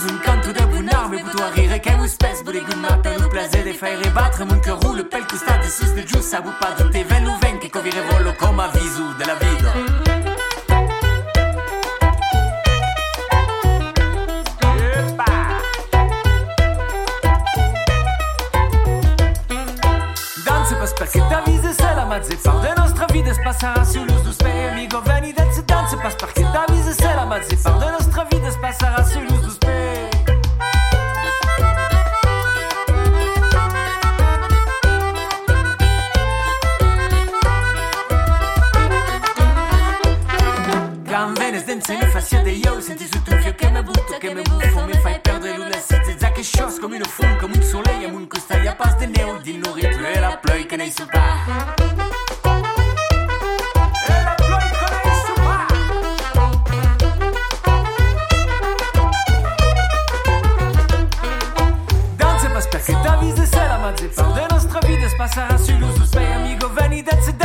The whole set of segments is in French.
senta sous un canto de bunar Me buto a rire che un spes Bude gumma per lo plaisir de faire battre Mon cœur roule pel costat de sus de giù Sa bu pas de te ven ven che covire volo come avviso della vita Danse pas perché ta vise se la mazze fa De nostra vita spasserà sullo dus pe amigo veni danse danse pas perché ta vise se la mazze fa De nostra vita spasserà sullo dus pe Quand venes dense mi fascia de io Senti su tu fio che me butto, che me buffo Mi fai perdere Za che scios come un fum, come un soleil. Am un costai a pas de neu Din no ritmo e la ploi che E pa Danse pas perché ta vise se la mazze fa De nostra vita spasserà su l'uso spei amigo veni danse danse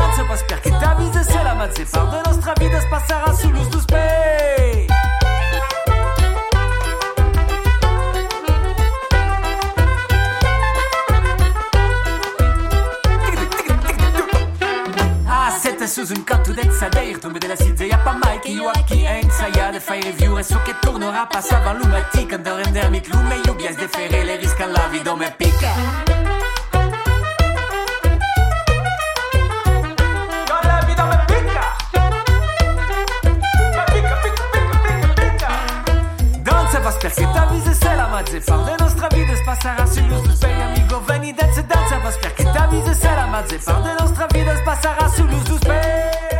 mai che io a chi ensaia De fare review e so che tornerà Passava l'umati Când render mic lume Iubias de fere le risca la vida me pica vas perché ta vise se la mazze fa De nostra vita spasserà sullo spei amigo veni danse danse vas perché ta vise se la mazze fa De nostra vita spasserà sullo spei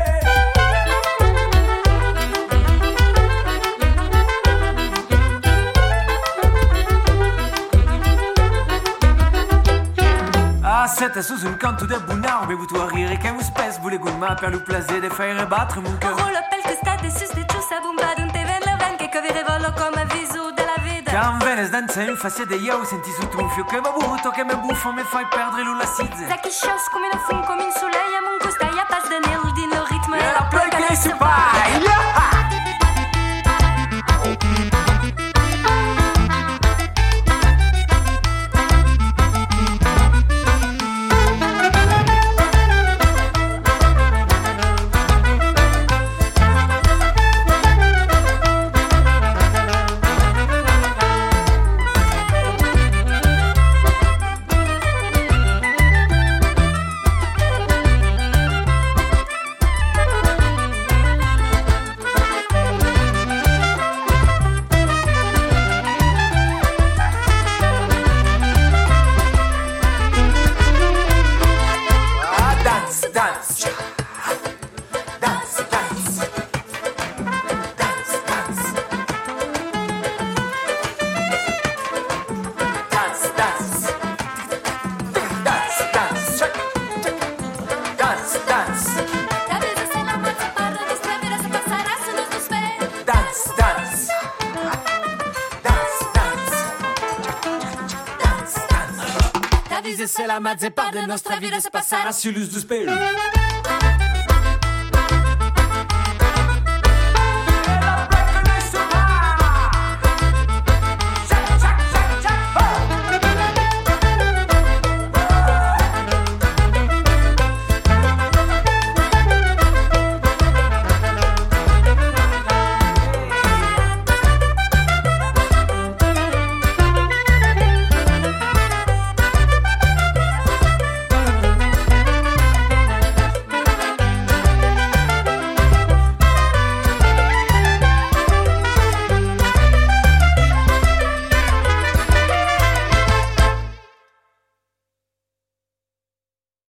C'était sous un canto de bunard Bevuto a rire che un spes Voulez gumma per lo plaisir de faire battre mon cœur. Rollo pel che sta de sus de ciusa bomba d'un te ven la ven che covire volo come avviso della vita Quand venes danse in faccia de io Senti su tu un fio. Che va butto Che me buffo me fai perdere l'ula sidze Za che scios come un fum Yes. Se la mazza Pas de nostra vida se passarà sullo spero